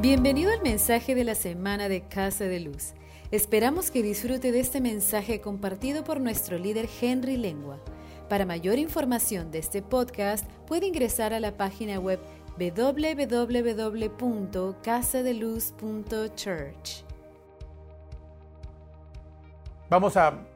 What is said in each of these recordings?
Bienvenido al mensaje de la semana de Casa de Luz. Esperamos que disfrute de este mensaje compartido por nuestro líder Henry Lengua. Para mayor información de este podcast, puede ingresar a la página web www.casadeluz.church. Vamos a,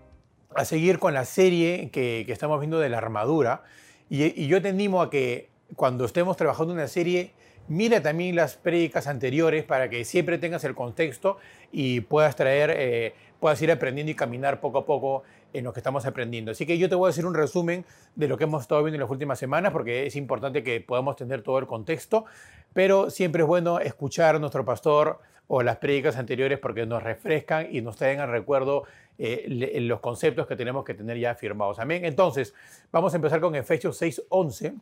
seguir con la serie que, estamos viendo de la armadura y, yo te animo a que cuando estemos trabajando una serie Mira también las prédicas anteriores para que siempre tengas el contexto y puedas traer, eh, puedas ir aprendiendo y caminar poco a poco en lo que estamos aprendiendo. Así que yo te voy a hacer un resumen de lo que hemos estado viendo en las últimas semanas porque es importante que podamos tener todo el contexto, pero siempre es bueno escuchar a nuestro pastor o las prédicas anteriores porque nos refrescan y nos traen al recuerdo eh, los conceptos que tenemos que tener ya firmados. Amén. Entonces, vamos a empezar con Efesios 6:11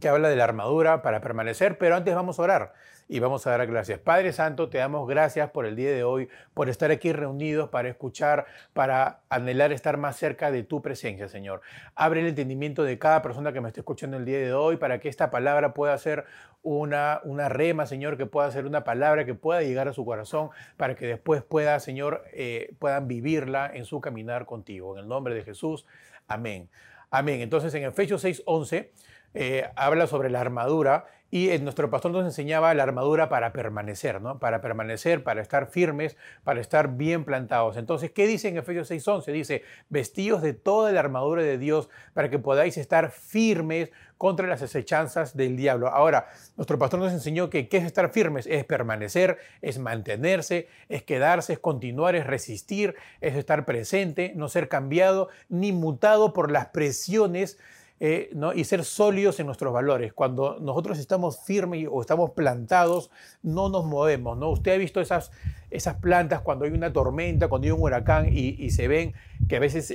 que habla de la armadura para permanecer, pero antes vamos a orar y vamos a dar gracias. Padre Santo, te damos gracias por el día de hoy, por estar aquí reunidos para escuchar, para anhelar estar más cerca de tu presencia, Señor. Abre el entendimiento de cada persona que me esté escuchando el día de hoy para que esta palabra pueda ser una, una rema, Señor, que pueda ser una palabra que pueda llegar a su corazón para que después pueda, Señor, eh, puedan vivirla en su caminar contigo. En el nombre de Jesús, amén. Amén. Entonces en Efesios 6:11 eh, habla sobre la armadura y eh, nuestro pastor nos enseñaba la armadura para permanecer, ¿no? Para permanecer, para estar firmes, para estar bien plantados. Entonces, ¿qué dice en Efesios 6:11? Dice, vestidos de toda la armadura de Dios para que podáis estar firmes contra las acechanzas del diablo. Ahora, nuestro pastor nos enseñó que qué es estar firmes, es permanecer, es mantenerse, es quedarse, es continuar, es resistir, es estar presente, no ser cambiado ni mutado por las presiones eh, y ser sólidos en nuestros valores. Cuando nosotros estamos firmes o estamos plantados, no nos movemos. ¿no? Usted ha visto esas, esas plantas cuando hay una tormenta, cuando hay un huracán y, se ven que a veces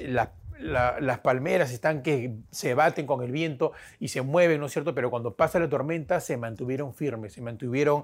las palmeras están que se baten con el viento y se mueven, ¿no es cierto? Pero cuando pasa la tormenta se mantuvieron firmes, se mantuvieron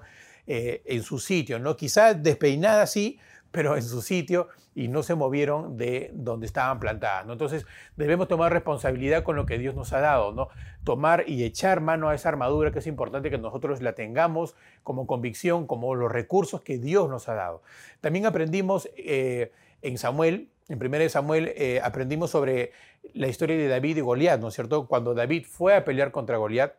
eh, en su sitio, ¿no? Quizás despeinadas sí, pero en su sitio y no se movieron de donde estaban plantadas. ¿no? Entonces debemos tomar responsabilidad con lo que Dios nos ha dado, ¿no? tomar y echar mano a esa armadura que es importante que nosotros la tengamos como convicción, como los recursos que Dios nos ha dado. También aprendimos eh, en Samuel, en 1 Samuel, eh, aprendimos sobre la historia de David y Goliat, ¿no es cierto? Cuando David fue a pelear contra Goliat,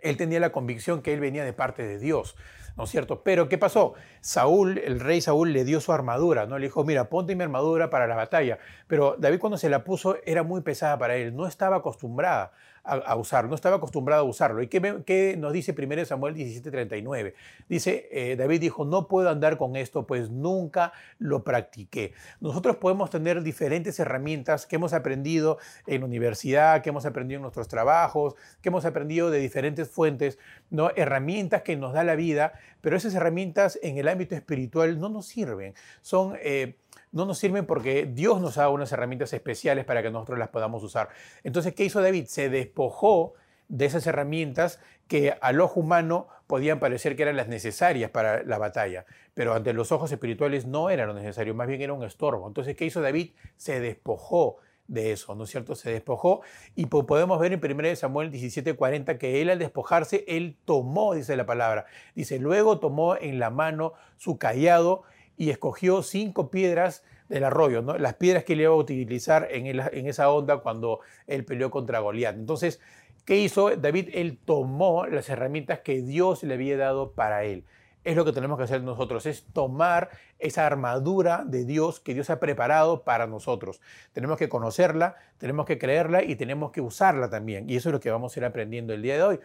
él tenía la convicción que él venía de parte de Dios. ¿No es cierto? Pero ¿qué pasó? Saúl, el rey Saúl le dio su armadura, ¿no? Le dijo, mira, ponte mi armadura para la batalla. Pero David cuando se la puso era muy pesada para él, no estaba acostumbrada a, usar, no estaba acostumbrado a usarlo. ¿Y qué, nos dice 1 Samuel 17:39? Dice, eh, David dijo, no puedo andar con esto, pues nunca lo practiqué. Nosotros podemos tener diferentes herramientas que hemos aprendido en la universidad, que hemos aprendido en nuestros trabajos, que hemos aprendido de diferentes fuentes, ¿no? herramientas que nos da la vida, pero esas herramientas en el ámbito espiritual no nos sirven. Son... Eh, no nos sirven porque Dios nos dado unas herramientas especiales para que nosotros las podamos usar. Entonces, ¿qué hizo David? Se despojó de esas herramientas que al ojo humano podían parecer que eran las necesarias para la batalla, pero ante los ojos espirituales no era lo necesario, más bien era un estorbo. Entonces, ¿qué hizo David? Se despojó de eso, ¿no es cierto? Se despojó y podemos ver en 1 Samuel 17:40 que él al despojarse, él tomó, dice la palabra, dice, luego tomó en la mano su callado y escogió cinco piedras del arroyo, las piedras que él iba a utilizar en, en esa onda cuando él peleó contra Goliat. Entonces, ¿qué hizo David? Él tomó las herramientas que Dios le había dado para él. Es lo que tenemos que hacer nosotros, es tomar esa armadura de Dios que Dios ha preparado para nosotros. Tenemos que conocerla, tenemos que creerla y tenemos que usarla también. Y eso es lo que vamos a ir aprendiendo el día de hoy.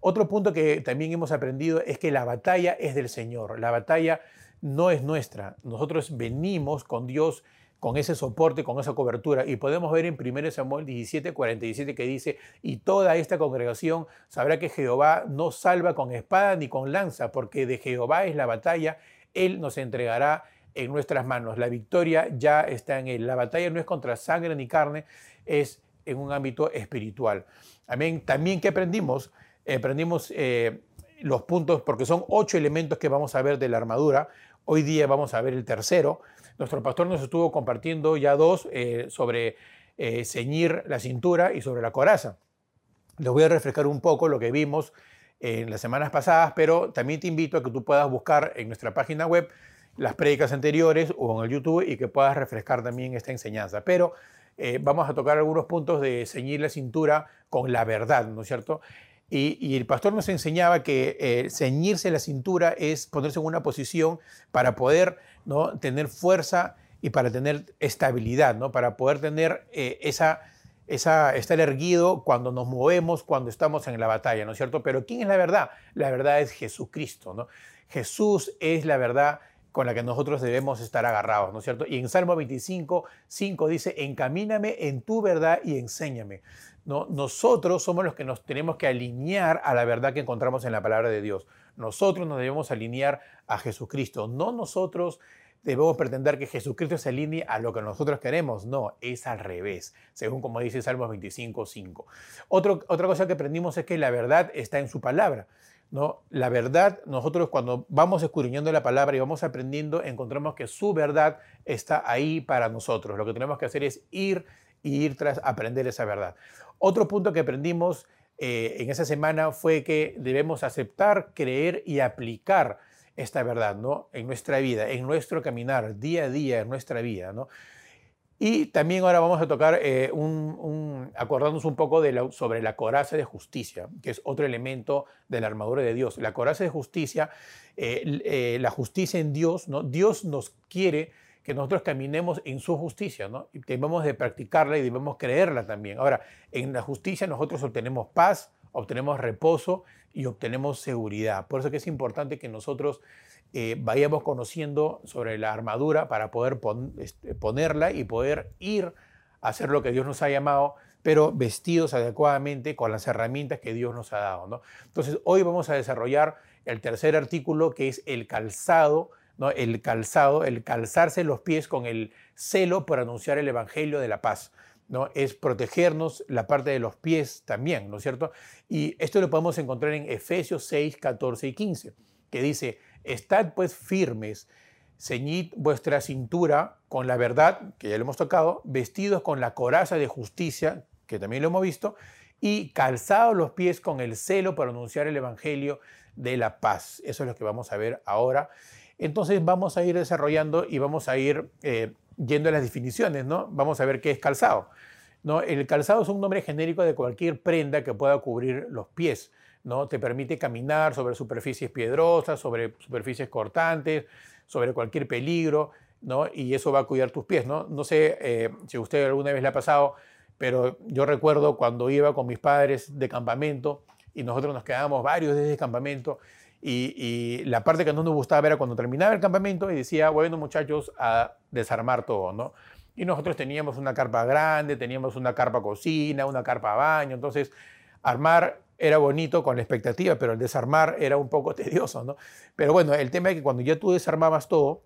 Otro punto que también hemos aprendido es que la batalla es del Señor. La batalla no es nuestra. Nosotros venimos con Dios con ese soporte, con esa cobertura. Y podemos ver en 1 Samuel 17, 47 que dice, y toda esta congregación sabrá que Jehová no salva con espada ni con lanza, porque de Jehová es la batalla, Él nos entregará en nuestras manos. La victoria ya está en Él. La batalla no es contra sangre ni carne, es en un ámbito espiritual. Amén. También que aprendimos, aprendimos eh, los puntos, porque son ocho elementos que vamos a ver de la armadura. Hoy día vamos a ver el tercero. Nuestro pastor nos estuvo compartiendo ya dos eh, sobre eh, ceñir la cintura y sobre la coraza. Les voy a refrescar un poco lo que vimos en las semanas pasadas, pero también te invito a que tú puedas buscar en nuestra página web las prédicas anteriores o en el YouTube y que puedas refrescar también esta enseñanza. Pero eh, vamos a tocar algunos puntos de ceñir la cintura con la verdad, ¿no es cierto? Y, el pastor nos enseñaba que eh, ceñirse la cintura es ponerse en una posición para poder ¿no? tener fuerza y para tener estabilidad, ¿no? para poder tener eh, esa, esa, estar erguido cuando nos movemos, cuando estamos en la batalla, ¿no es cierto? Pero ¿quién es la verdad? La verdad es Jesucristo, ¿no? Jesús es la verdad con la que nosotros debemos estar agarrados, ¿no es cierto? Y en Salmo 25, 5 dice, encamíname en tu verdad y enséñame. ¿No? Nosotros somos los que nos tenemos que alinear a la verdad que encontramos en la palabra de Dios. Nosotros nos debemos alinear a Jesucristo, no nosotros debemos pretender que Jesucristo se alinee a lo que nosotros queremos. No, es al revés, según como dice Salmos 25, 5. otra cosa que aprendimos es que la verdad está en su palabra. ¿no? La verdad, nosotros cuando vamos escudriñando la palabra y vamos aprendiendo, encontramos que su verdad está ahí para nosotros. Lo que tenemos que hacer es ir y ir tras aprender esa verdad. Otro punto que aprendimos eh, en esa semana fue que debemos aceptar, creer y aplicar esta verdad ¿no? en nuestra vida, en nuestro caminar día a día, en nuestra vida. ¿no? Y también ahora vamos a tocar, eh, un, acordándonos un poco de sobre la coraza de justicia, que es otro elemento de la armadura de Dios. La coraza de justicia, eh, la justicia en Dios, ¿no? Dios nos quiere que nosotros caminemos en su justicia, ¿no? Y debemos de practicarla y debemos creerla también. Ahora, en la justicia nosotros obtenemos paz, obtenemos reposo y obtenemos seguridad. Por eso es importante que nosotros eh, vayamos conociendo sobre la armadura para poder este, ponerla y poder ir a hacer lo que Dios nos ha llamado, pero vestidos adecuadamente con las herramientas que Dios nos ha dado. Entonces, hoy vamos a desarrollar el tercer artículo que es el calzado, el calzado, el calzarse los pies con el celo por anunciar el Evangelio de la paz. ¿no? Es protegernos la parte de los pies también, ¿no es cierto? Y esto lo podemos encontrar en Efesios 6, 14 y 15, que dice, Estad pues firmes, ceñid vuestra cintura con la verdad, que ya lo hemos tocado, vestidos con la coraza de justicia, que también lo hemos visto, y calzados los pies con el celo para anunciar el Evangelio de la paz. Eso es lo que vamos a ver ahora. Entonces vamos a ir desarrollando y vamos a ir eh, yendo a las definiciones, ¿no? Vamos a ver qué es calzado. ¿no? El calzado es un nombre genérico de cualquier prenda que pueda cubrir los pies. ¿no? Te permite caminar sobre superficies piedrosas, sobre superficies cortantes, sobre cualquier peligro, ¿no? Y eso va a cuidar tus pies, ¿no? No sé eh, si usted alguna vez le ha pasado, pero yo recuerdo cuando iba con mis padres de campamento y nosotros nos quedábamos varios desde el campamento y, la parte que no nos gustaba era cuando terminaba el campamento y decía, bueno muchachos, a desarmar todo, ¿no? Y nosotros teníamos una carpa grande, teníamos una carpa cocina, una carpa baño, entonces armar era bonito con la expectativa, pero el desarmar era un poco tedioso, ¿no? Pero bueno, el tema es que cuando ya tú desarmabas todo,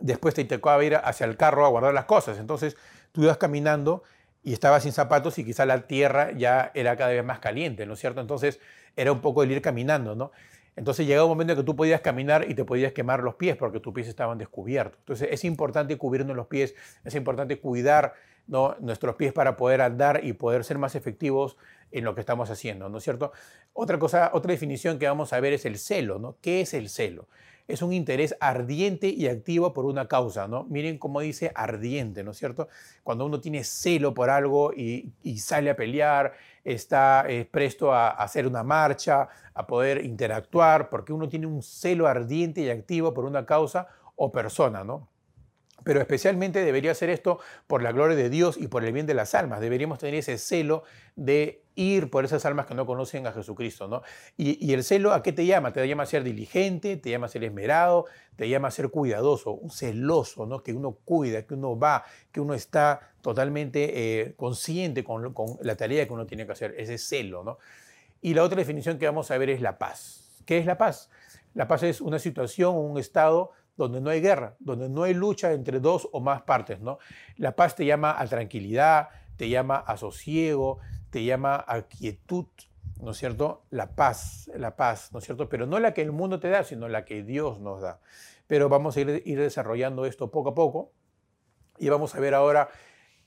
después te tocaba ir hacia el carro a guardar las cosas. Entonces tú ibas caminando y estabas sin zapatos y quizá la tierra ya era cada vez más caliente, ¿no es cierto? Entonces era un poco el ir caminando, ¿no? Entonces llegaba un momento en que tú podías caminar y te podías quemar los pies porque tus pies estaban descubiertos. Entonces es importante cubrirnos los pies, es importante cuidar nuestros pies para poder andar y poder ser más efectivos en lo que estamos haciendo, ¿no es cierto? Otra cosa, otra definición que vamos a ver es el celo, ¿no? ¿Qué es el celo? Es un interés ardiente y activo por una causa, ¿no? Miren cómo dice ardiente, ¿no es cierto? Cuando uno tiene celo por algo y, sale a pelear, está eh, presto a, a hacer una marcha, a poder interactuar, porque uno tiene un celo ardiente y activo por una causa o persona, ¿no? Pero especialmente debería ser esto por la gloria de Dios y por el bien de las almas. Deberíamos tener ese celo de ir por esas almas que no conocen a Jesucristo, ¿no? Y, el celo, ¿a qué te llama? Te llama a ser diligente, te llama a ser esmerado, te llama a ser cuidadoso, celoso, ¿no? Que uno cuida, que uno va, que uno está totalmente eh, consciente con, con, la tarea que uno tiene que hacer, ese celo, ¿no? Y la otra definición que vamos a ver es la paz. ¿Qué es la paz? La paz es una situación, un estado donde no hay guerra, donde no hay lucha entre dos o más partes, ¿no? La paz te llama a tranquilidad, te llama a sosiego, te llama a quietud, ¿no es cierto? La paz, la paz, ¿no es cierto? Pero no la que el mundo te da, sino la que Dios nos da. Pero vamos a ir, desarrollando esto poco a poco y vamos a ver ahora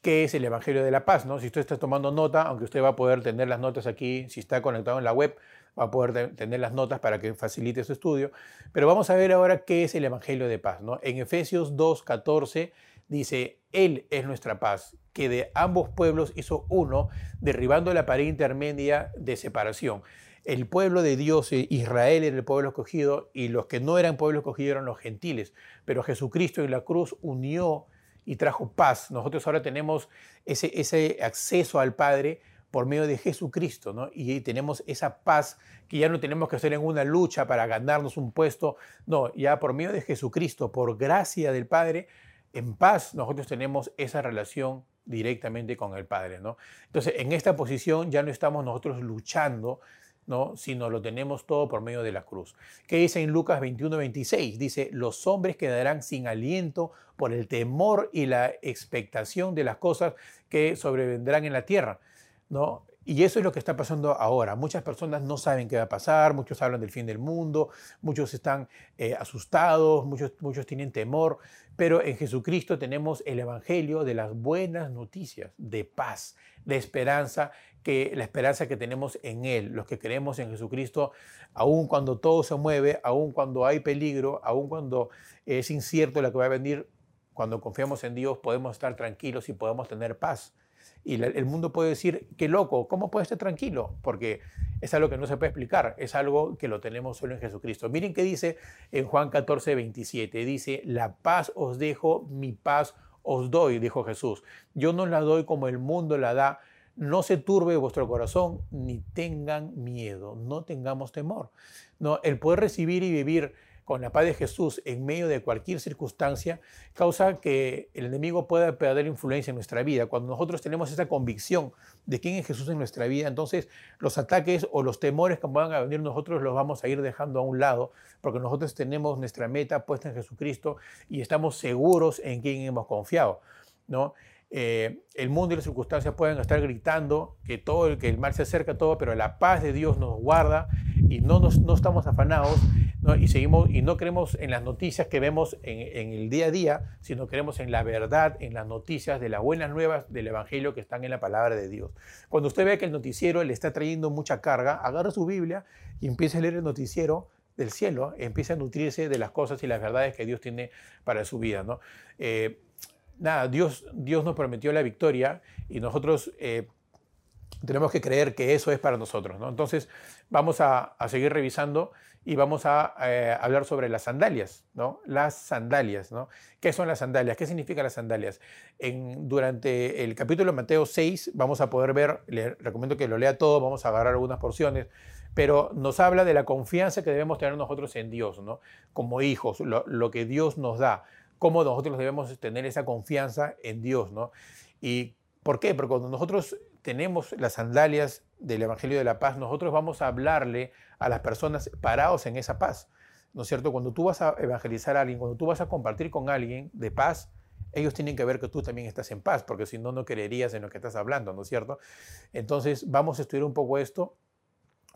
qué es el Evangelio de la Paz, ¿no? Si usted está tomando nota, aunque usted va a poder tener las notas aquí, si está conectado en la web, va a poder tener las notas para que facilite su estudio. Pero vamos a ver ahora qué es el Evangelio de paz. ¿no? En Efesios 2, 14 dice, Él es nuestra paz, que de ambos pueblos hizo uno, derribando la pared intermedia de separación. El pueblo de Dios, eh, Israel era el pueblo escogido, y los que no eran pueblo escogido eran los gentiles. Pero Jesucristo en la cruz unió y trajo paz. Nosotros ahora tenemos ese acceso al Padre por medio de Jesucristo, ¿no? Y tenemos esa paz que ya no tenemos que hacer en una lucha para ganarnos un puesto, no, ya por medio de Jesucristo, por gracia del Padre, en paz nosotros tenemos esa relación directamente con el Padre, ¿no? Entonces, en esta posición ya no estamos nosotros luchando, ¿no? Sino lo tenemos todo por medio de la cruz. ¿Qué dice en Lucas 21, 26? Dice, los hombres quedarán sin aliento por el temor y la expectación de las cosas que sobrevendrán en la tierra Y eso es lo que está pasando ahora. Muchas personas no saben qué va a pasar, muchos hablan del fin del mundo, muchos están eh, asustados, muchos, muchos tienen temor, pero en Jesucristo tenemos el Evangelio de las buenas noticias, de paz, de esperanza, que la esperanza que tenemos en Él, los que creemos en Jesucristo, aun cuando todo se mueve, aun cuando hay peligro, aun cuando es incierto lo que va a venir, cuando confiamos en Dios podemos estar tranquilos y podemos tener paz. Y el mundo puede decir, qué loco, ¿cómo puede estar tranquilo? Porque es algo que no se puede explicar, es algo que lo tenemos solo en Jesucristo. Miren qué dice en Juan 14, 27, dice, la paz os dejo, mi paz os doy, dijo Jesús. Yo no la doy como el mundo la da, no se turbe vuestro corazón, ni tengan miedo, no tengamos temor. No, el poder recibir y vivir con la paz de Jesús en medio de cualquier circunstancia, causa que el enemigo pueda perder influencia en nuestra vida. Cuando nosotros tenemos esa convicción de quién es Jesús en nuestra vida, entonces los ataques o los temores que puedan venir nosotros los vamos a ir dejando a un lado, porque nosotros tenemos nuestra meta puesta en Jesucristo y estamos seguros en quién hemos confiado. ¿no? Eh, el mundo y las circunstancias pueden estar gritando que todo el que el mal se acerca a todo, pero la paz de Dios nos guarda y no, nos, no estamos afanados y seguimos y no creemos en las noticias que vemos en, el día a día, sino creemos en la verdad, en las noticias de las buenas nuevas del Evangelio que están en la palabra de Dios. Cuando usted ve que el noticiero le está trayendo mucha carga, agarra su Biblia y empiece a leer el noticiero del cielo, empiece a nutrirse de las cosas y las verdades que Dios tiene para su vida. ¿no? Eh, nada, Dios, Dios nos prometió la victoria y nosotros... Eh, tenemos que creer que eso es para nosotros. ¿no? Entonces, vamos a, a seguir revisando y vamos a eh, hablar sobre las sandalias, ¿no? Las sandalias, ¿no? ¿Qué son las sandalias? ¿Qué significan las sandalias? En, durante el capítulo de Mateo 6 vamos a poder ver, le recomiendo que lo lea todo, vamos a agarrar algunas porciones, pero nos habla de la confianza que debemos tener nosotros en Dios, ¿no? Como hijos, lo, lo que Dios nos da, cómo nosotros debemos tener esa confianza en Dios, ¿no? ¿Y por qué? Porque cuando nosotros tenemos las sandalias del Evangelio de la Paz, nosotros vamos a hablarle a las personas parados en esa paz. ¿No es cierto? Cuando tú vas a evangelizar a alguien, cuando tú vas a compartir con alguien de paz, ellos tienen que ver que tú también estás en paz, porque si no, no creerías en lo que estás hablando, ¿no es cierto? Entonces, vamos a estudiar un poco esto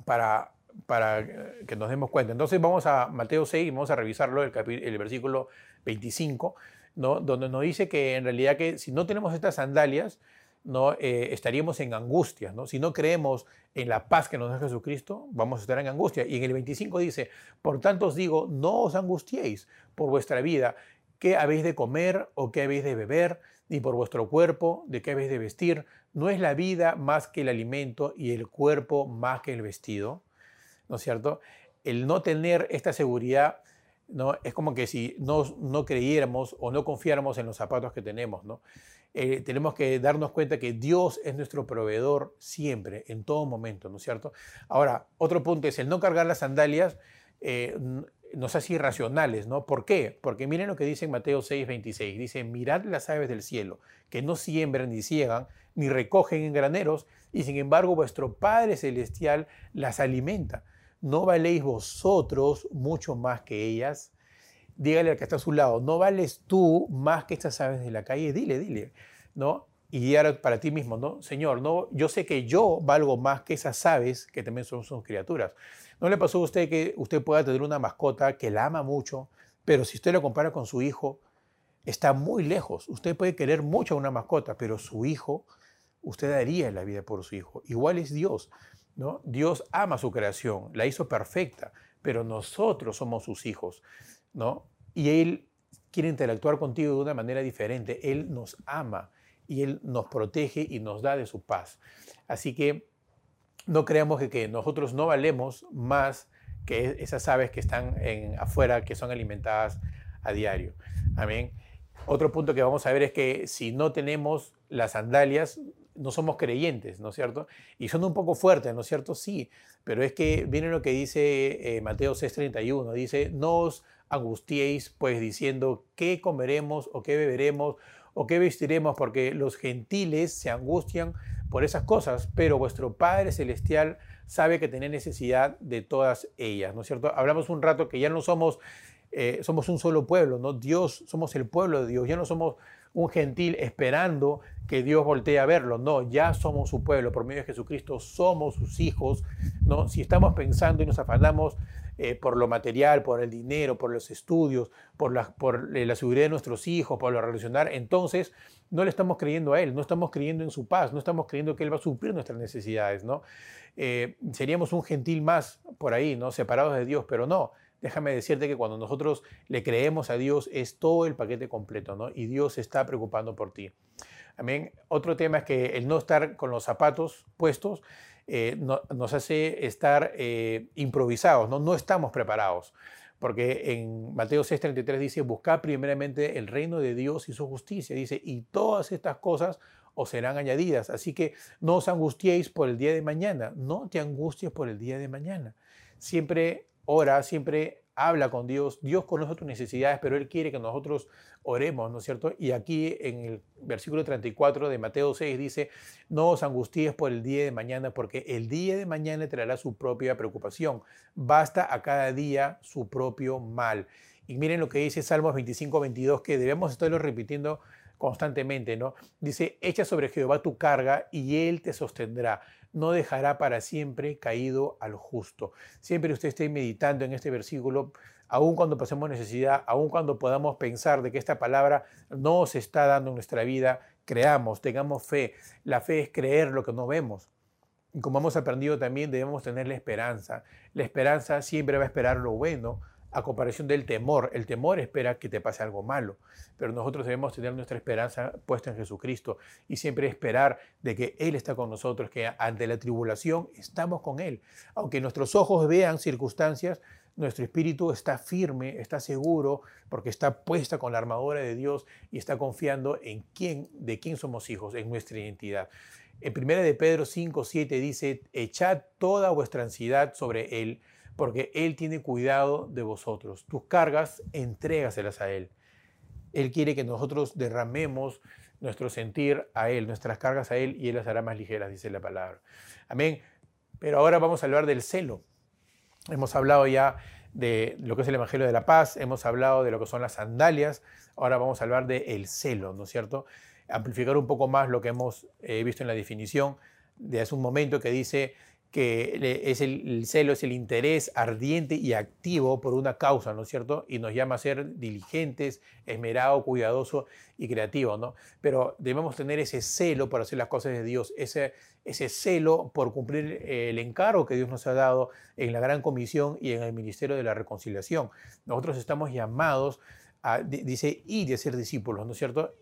para, para que nos demos cuenta. Entonces, vamos a Mateo 6 y vamos a revisarlo, el, el versículo 25, ¿no? donde nos dice que en realidad que si no tenemos estas sandalias, ¿no? Eh, estaríamos en angustia. Si no creemos en la paz que nos da Jesucristo, vamos a estar en angustia. Y en el 25 dice, por tanto os digo, no os angustiéis por vuestra vida, qué habéis de comer o qué habéis de beber, ni por vuestro cuerpo, de qué habéis de vestir. No es la vida más que el alimento y el cuerpo más que el vestido. ¿No es cierto? El no tener esta seguridad ¿no? es como que si no, no creyéramos o no confiáramos en los zapatos que tenemos. ¿no? Eh, tenemos que darnos cuenta que Dios es nuestro proveedor siempre, en todo momento, ¿no es cierto? Ahora, otro punto es el no cargar las sandalias eh, nos hace irracionales, ¿no? ¿Por qué? Porque miren lo que dice en Mateo 6, 26. Dice, mirad las aves del cielo, que no siembran ni ciegan, ni recogen en graneros, y sin embargo vuestro Padre Celestial las alimenta. ¿No valéis vosotros mucho más que ellas? Dígale al que está a su lado, no vales tú más que estas aves de la calle, dile, dile, ¿no? Y ahora para ti mismo, ¿no? Señor, no, yo sé que yo valgo más que esas aves que también son sus criaturas. ¿No le pasó a usted que usted pueda tener una mascota que la ama mucho, pero si usted lo compara con su hijo, está muy lejos. Usted puede querer mucho a una mascota, pero su hijo, usted daría la vida por su hijo. Igual es Dios. ¿no? Dios ama su creación, la hizo perfecta, pero nosotros somos sus hijos, ¿no? Y Él quiere interactuar contigo de una manera diferente. Él nos ama y Él nos protege y nos da de su paz. Así que no creamos que, nosotros no valemos más que esas aves que están en, afuera, que son alimentadas a diario. Amén. Otro punto que vamos a ver es que si no tenemos las sandalias, no somos creyentes, ¿no es cierto? Y son un poco fuertes, ¿no es cierto? Sí, pero es que viene lo que dice eh, Mateo 6:31, dice, no os angustiéis pues diciendo, ¿qué comeremos o qué beberemos o qué vestiremos? Porque los gentiles se angustian por esas cosas, pero vuestro Padre Celestial sabe que tiene necesidad de todas ellas, ¿no es cierto? Hablamos un rato que ya no somos, eh, somos un solo pueblo, ¿no? Dios, somos el pueblo de Dios, ya no somos un gentil esperando que Dios voltee a verlo. No, ya somos su pueblo, por medio de Jesucristo somos sus hijos. ¿no? Si estamos pensando y nos afanamos eh, por lo material, por el dinero, por los estudios, por, la, por eh, la seguridad de nuestros hijos, por lo relacionar, entonces no le estamos creyendo a Él, no estamos creyendo en su paz, no estamos creyendo que Él va a suplir nuestras necesidades. ¿no? Eh, seríamos un gentil más por ahí, ¿no? separados de Dios, pero no déjame decirte que cuando nosotros le creemos a Dios es todo el paquete completo, ¿no? Y Dios está preocupando por ti. Amén. Otro tema es que el no estar con los zapatos puestos eh, nos hace estar eh, improvisados, ¿no? No estamos preparados. Porque en Mateo 6:33 dice, buscad primeramente el reino de Dios y su justicia. Dice, y todas estas cosas os serán añadidas. Así que no os angustiéis por el día de mañana. No te angusties por el día de mañana. Siempre ora, siempre habla con Dios. Dios conoce tus necesidades, pero Él quiere que nosotros oremos, ¿no es cierto? Y aquí en el versículo 34 de Mateo 6 dice, no os angustíes por el día de mañana, porque el día de mañana traerá su propia preocupación. Basta a cada día su propio mal. Y miren lo que dice Salmos 25, 22, que debemos estarlo repitiendo constantemente, ¿no? Dice, echa sobre Jehová tu carga y Él te sostendrá no dejará para siempre caído al justo. Siempre usted esté meditando en este versículo, aun cuando pasemos necesidad, aun cuando podamos pensar de que esta palabra no se está dando en nuestra vida, creamos, tengamos fe. La fe es creer lo que no vemos. Y como hemos aprendido también, debemos tener la esperanza. La esperanza siempre va a esperar lo bueno, a comparación del temor. El temor espera que te pase algo malo, pero nosotros debemos tener nuestra esperanza puesta en Jesucristo y siempre esperar de que Él está con nosotros, que ante la tribulación estamos con Él. Aunque nuestros ojos vean circunstancias, nuestro espíritu está firme, está seguro, porque está puesta con la armadura de Dios y está confiando en quién, de quién somos hijos, en nuestra identidad. En 1 de Pedro 5, 7 dice, echad toda vuestra ansiedad sobre Él, porque Él tiene cuidado de vosotros. Tus cargas, entrégaselas a Él. Él quiere que nosotros derramemos nuestro sentir a Él, nuestras cargas a Él, y Él las hará más ligeras, dice la palabra. Amén. Pero ahora vamos a hablar del celo. Hemos hablado ya de lo que es el Evangelio de la Paz, hemos hablado de lo que son las sandalias, ahora vamos a hablar del el celo, ¿no es cierto? Amplificar un poco más lo que hemos eh, visto en la definición de hace un momento que dice que es el, celo es el interés ardiente y activo por una causa, ¿no es cierto? Y nos llama a ser diligentes, esmerado, cuidadoso y creativo, ¿no? Pero debemos tener ese celo por hacer las cosas de Dios, ese, ese celo por cumplir el encargo que Dios nos ha dado en la gran comisión y en el ministerio de la reconciliación. Nosotros estamos llamados a, dice, y de ser discípulos, ¿no es cierto?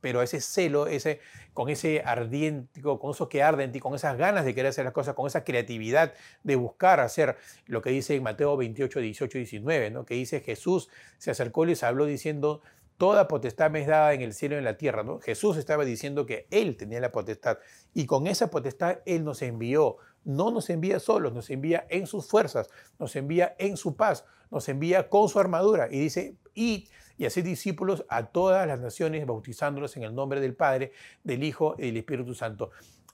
Pero ese celo, ese, con ese ardiente, con eso que arde en ti, con esas ganas de querer hacer las cosas, con esa creatividad de buscar hacer lo que dice en Mateo 28, 18 y 19, ¿no? que dice Jesús se acercó y les habló diciendo, toda potestad me es dada en el cielo y en la tierra. ¿no? Jesús estaba diciendo que Él tenía la potestad y con esa potestad Él nos envió. No nos envía solos, nos envía en sus fuerzas, nos envía en su paz, nos envía con su armadura y dice, y y hacer discípulos a todas las naciones, bautizándolos en el nombre del Padre, del Hijo y del Espíritu Santo.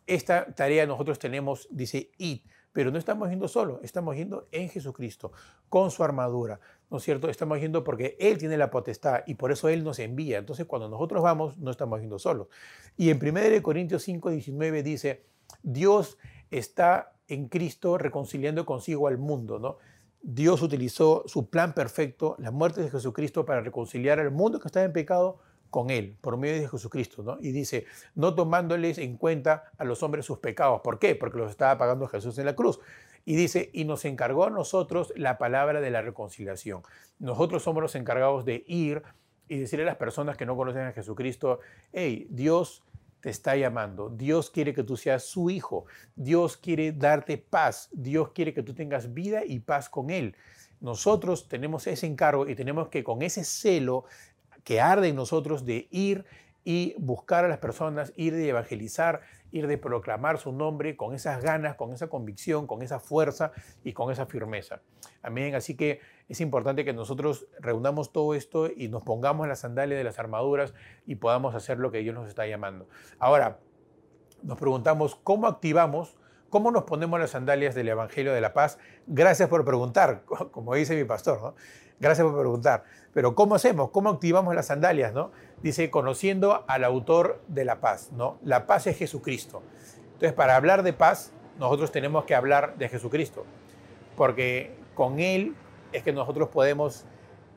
Esta tarea nosotros tenemos, dice, id, pero no estamos yendo solo, estamos yendo en Jesucristo, con su armadura, ¿no es cierto? Estamos yendo porque Él tiene la potestad y por eso Él nos envía. Entonces, cuando nosotros vamos, no estamos yendo solos. Y en 1 Corintios 5, 19 dice, Dios está en Cristo reconciliando consigo al mundo, ¿no? Dios utilizó su plan perfecto, la muerte de Jesucristo, para reconciliar al mundo que estaba en pecado con Él, por medio de Jesucristo. Y dice, no tomándoles en cuenta a los hombres sus pecados. ¿Por qué? Porque los estaba pagando Jesús en la cruz. Y dice, y nos encargó a nosotros la palabra de la reconciliación. Nosotros somos los encargados de ir y decirle a las personas que no conocen a Jesucristo, hey, Dios te está llamando, Dios quiere que tú seas su hijo, Dios quiere darte paz, Dios quiere que tú tengas vida y paz con Él. Nosotros tenemos ese encargo y tenemos que con ese celo que arde en nosotros de ir y buscar a las personas, ir de evangelizar, ir de proclamar su nombre con esas ganas, con esa convicción, con esa fuerza y con esa firmeza. Amén. Así que es importante que nosotros reunamos todo esto y nos pongamos las sandalias de las armaduras y podamos hacer lo que Dios nos está llamando. Ahora, nos preguntamos cómo activamos, cómo nos ponemos las sandalias del Evangelio de la Paz. Gracias por preguntar, como dice mi pastor. ¿no? Gracias por preguntar. Pero ¿cómo hacemos? ¿Cómo activamos las sandalias? ¿no? Dice, conociendo al autor de la paz. ¿no? La paz es Jesucristo. Entonces, para hablar de paz, nosotros tenemos que hablar de Jesucristo. Porque con Él es que nosotros podemos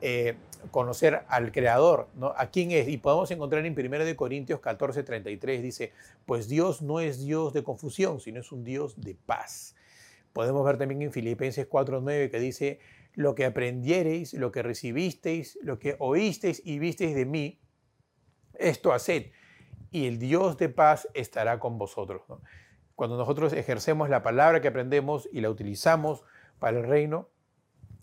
eh, conocer al Creador, ¿no? ¿A quién es? Y podemos encontrar en 1 Corintios 14, 33, dice, pues Dios no es Dios de confusión, sino es un Dios de paz. Podemos ver también en Filipenses 4, 9 que dice, lo que aprendiereis, lo que recibisteis, lo que oísteis y visteis de mí, esto haced, y el Dios de paz estará con vosotros. Cuando nosotros ejercemos la palabra que aprendemos y la utilizamos para el reino,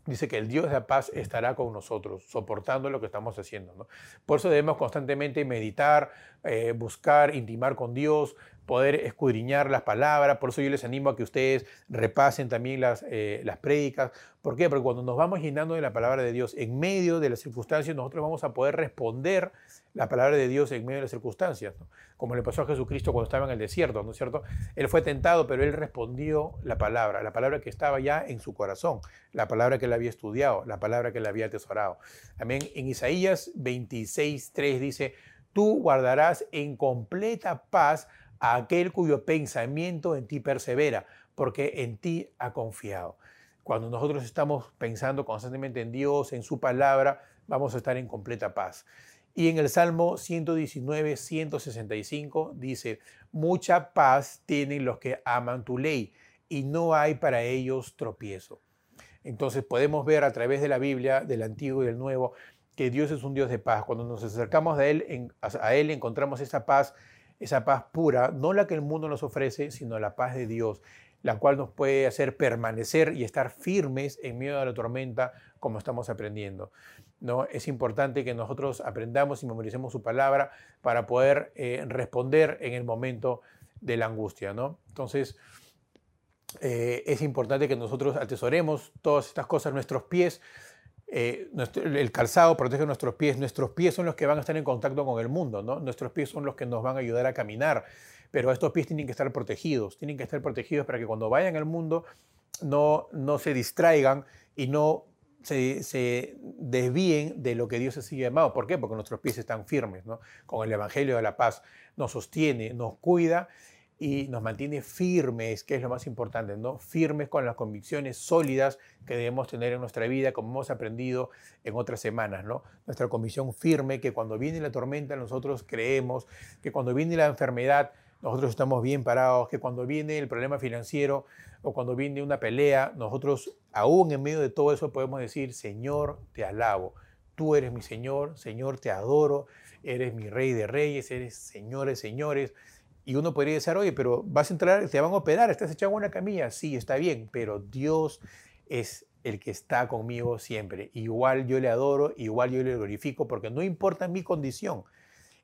dice que el Dios de paz estará con nosotros, soportando lo que estamos haciendo. Por eso debemos constantemente meditar, eh, buscar, intimar con Dios, poder escudriñar las palabras. Por eso yo les animo a que ustedes repasen también las, eh, las prédicas. ¿Por qué? Porque cuando nos vamos llenando de la palabra de Dios en medio de las circunstancias, nosotros vamos a poder responder la palabra de Dios en medio de las circunstancias. Como le pasó a Jesucristo cuando estaba en el desierto, ¿no es cierto? Él fue tentado, pero él respondió la palabra, la palabra que estaba ya en su corazón, la palabra que él había estudiado, la palabra que él había atesorado. Amén. En Isaías 26, 3 dice, tú guardarás en completa paz a aquel cuyo pensamiento en ti persevera, porque en ti ha confiado. Cuando nosotros estamos pensando constantemente en Dios, en su palabra, vamos a estar en completa paz. Y en el Salmo 119, 165 dice, mucha paz tienen los que aman tu ley y no hay para ellos tropiezo. Entonces podemos ver a través de la Biblia, del Antiguo y del Nuevo, que Dios es un Dios de paz. Cuando nos acercamos a Él, encontramos esa paz esa paz pura, no la que el mundo nos ofrece, sino la paz de Dios, la cual nos puede hacer permanecer y estar firmes en medio de la tormenta como estamos aprendiendo. ¿no? Es importante que nosotros aprendamos y memoricemos su palabra para poder eh, responder en el momento de la angustia. ¿no? Entonces, eh, es importante que nosotros atesoremos todas estas cosas, nuestros pies eh, el calzado protege nuestros pies, nuestros pies son los que van a estar en contacto con el mundo, nuestros pies son los que nos van a ayudar a caminar, pero estos pies tienen que estar protegidos, tienen que estar protegidos para que cuando vayan al mundo no, no se distraigan y no se, desvíen de lo que Dios sido llamado. ¿Por qué? Porque nuestros pies están firmes, con el Evangelio de la paz nos sostiene, nos cuida y nos mantiene firmes, que es lo más importante, ¿no? Firmes con las convicciones sólidas que debemos tener en nuestra vida, como hemos aprendido en otras semanas, ¿no? Nuestra convicción firme que cuando viene la tormenta nosotros creemos, que cuando viene la enfermedad nosotros estamos bien parados, que cuando viene el problema financiero o cuando viene una pelea, nosotros aún en medio de todo eso podemos decir, Señor, te alabo. Tú eres mi Señor, Señor, te adoro, eres mi Rey de Reyes, eres Señores, Señores. Y uno podría decir, oye, pero vas a entrar, te van a operar, estás echado en una camilla. Sí, está bien, pero Dios es el que está conmigo siempre. Igual yo le adoro, igual yo le glorifico, porque no importa mi condición,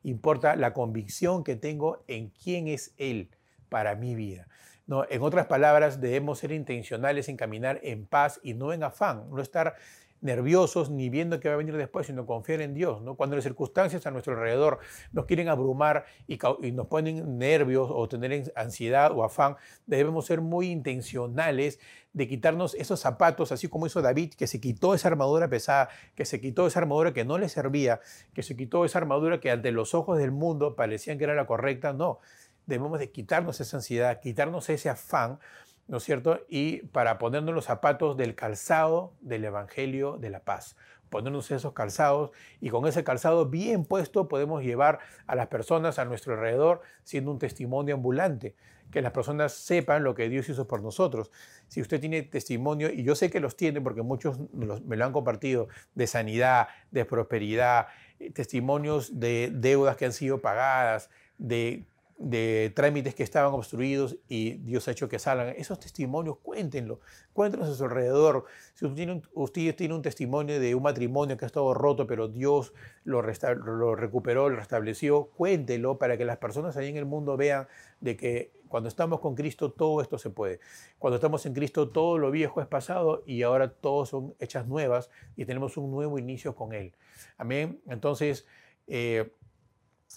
importa la convicción que tengo en quién es Él para mi vida. No, en otras palabras, debemos ser intencionales en caminar en paz y no en afán, no estar nerviosos ni viendo qué va a venir después, sino confiar en Dios. ¿no? Cuando las circunstancias a nuestro alrededor nos quieren abrumar y, nos ponen nervios o tener ansiedad o afán, debemos ser muy intencionales de quitarnos esos zapatos, así como hizo David, que se quitó esa armadura pesada, que se quitó esa armadura que no le servía, que se quitó esa armadura que ante los ojos del mundo parecían que era la correcta. No, debemos de quitarnos esa ansiedad, quitarnos ese afán ¿no es cierto? Y para ponernos los zapatos del calzado del Evangelio de la paz. ponernos esos calzados y con ese calzado bien puesto podemos llevar a las personas a nuestro alrededor siendo un testimonio ambulante, que las personas sepan lo que Dios hizo por nosotros. Si usted tiene testimonio, y yo sé que los tiene porque muchos me lo han compartido, de sanidad, de prosperidad, eh, testimonios de deudas que han sido pagadas, de de trámites que estaban obstruidos y Dios ha hecho que salgan. Esos testimonios, cuéntenlo, cuéntenos a su alrededor. Si usted tiene, un, tiene un testimonio de un matrimonio que ha estado roto, pero Dios lo, lo recuperó, lo restableció, cuéntelo para que las personas ahí en el mundo vean de que cuando estamos con Cristo todo esto se puede. Cuando estamos en Cristo todo lo viejo es pasado y ahora todo son hechas nuevas y tenemos un nuevo inicio con Él. Amén. Entonces, eh,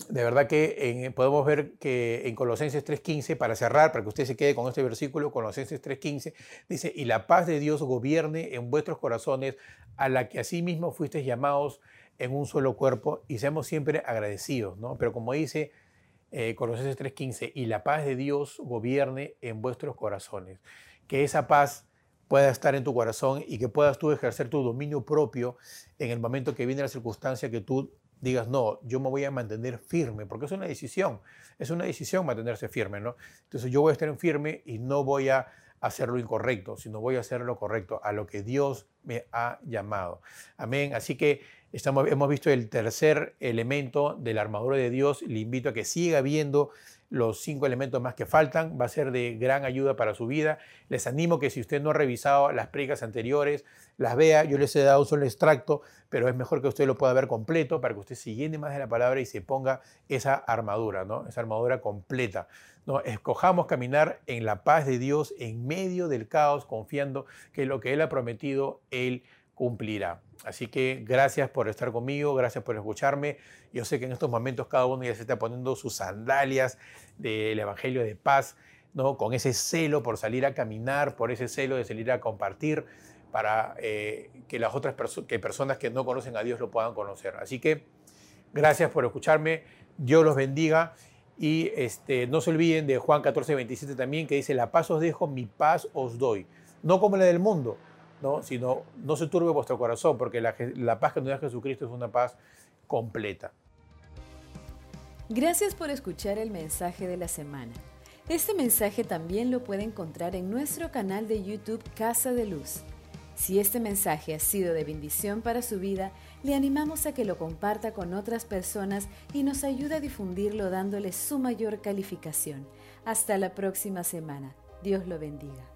de verdad que podemos ver que en Colosenses 3.15, para cerrar, para que usted se quede con este versículo, Colosenses 3.15, dice, y la paz de Dios gobierne en vuestros corazones, a la que asimismo fuisteis llamados en un solo cuerpo, y seamos siempre agradecidos, ¿no? Pero como dice eh, Colosenses 3.15, y la paz de Dios gobierne en vuestros corazones, que esa paz pueda estar en tu corazón y que puedas tú ejercer tu dominio propio en el momento que viene la circunstancia que tú digas, no, yo me voy a mantener firme, porque es una decisión, es una decisión mantenerse firme, ¿no? Entonces yo voy a estar en firme y no voy a hacer lo incorrecto, sino voy a hacer lo correcto, a lo que Dios me ha llamado. Amén. Así que estamos, hemos visto el tercer elemento de la armadura de Dios. Le invito a que siga viendo los cinco elementos más que faltan. Va a ser de gran ayuda para su vida. Les animo que si usted no ha revisado las prédicas anteriores, las vea. Yo les he dado solo extracto, pero es mejor que usted lo pueda ver completo para que usted se llene más de la palabra y se ponga esa armadura, ¿no? Esa armadura completa. ¿no? Escojamos caminar en la paz de Dios en medio del caos, confiando que lo que Él ha prometido, Él cumplirá. Así que gracias por estar conmigo, gracias por escucharme. Yo sé que en estos momentos cada uno ya se está poniendo sus sandalias del Evangelio de paz, ¿no? con ese celo por salir a caminar, por ese celo de salir a compartir, para eh, que las otras personas que no conocen a Dios lo puedan conocer. Así que gracias por escucharme, Dios los bendiga. Y este, no se olviden de Juan 14, 27 también, que dice, la paz os dejo, mi paz os doy. No como la del mundo, ¿no? sino no se turbe vuestro corazón, porque la, la paz que nos da Jesucristo es una paz completa. Gracias por escuchar el mensaje de la semana. Este mensaje también lo puede encontrar en nuestro canal de YouTube Casa de Luz. Si este mensaje ha sido de bendición para su vida, le animamos a que lo comparta con otras personas y nos ayude a difundirlo dándole su mayor calificación. Hasta la próxima semana. Dios lo bendiga.